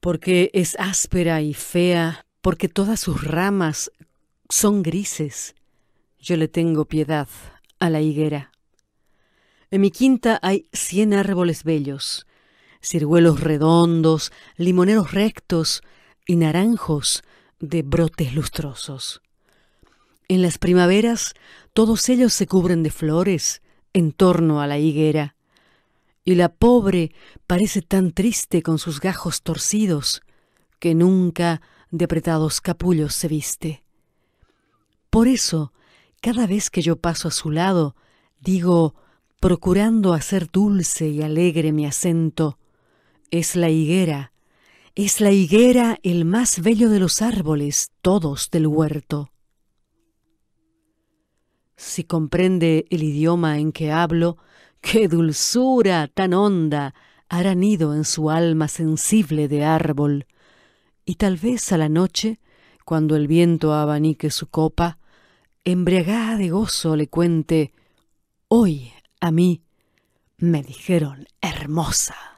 porque es áspera y fea, porque todas sus ramas son grises. Yo le tengo piedad a la higuera. En mi quinta hay cien árboles bellos, ciruelos redondos, limoneros rectos y naranjos de brotes lustrosos. En las primaveras todos ellos se cubren de flores en torno a la higuera, y la pobre parece tan triste con sus gajos torcidos que nunca de apretados capullos se viste. Por eso, cada vez que yo paso a su lado, digo, procurando hacer dulce y alegre mi acento, es la higuera, es la higuera el más bello de los árboles, todos del huerto. Si comprende el idioma en que hablo, qué dulzura tan honda hará nido en su alma sensible de árbol, y tal vez a la noche, cuando el viento abanique su copa, embriagada de gozo le cuente, hoy a mí me dijeron hermosa.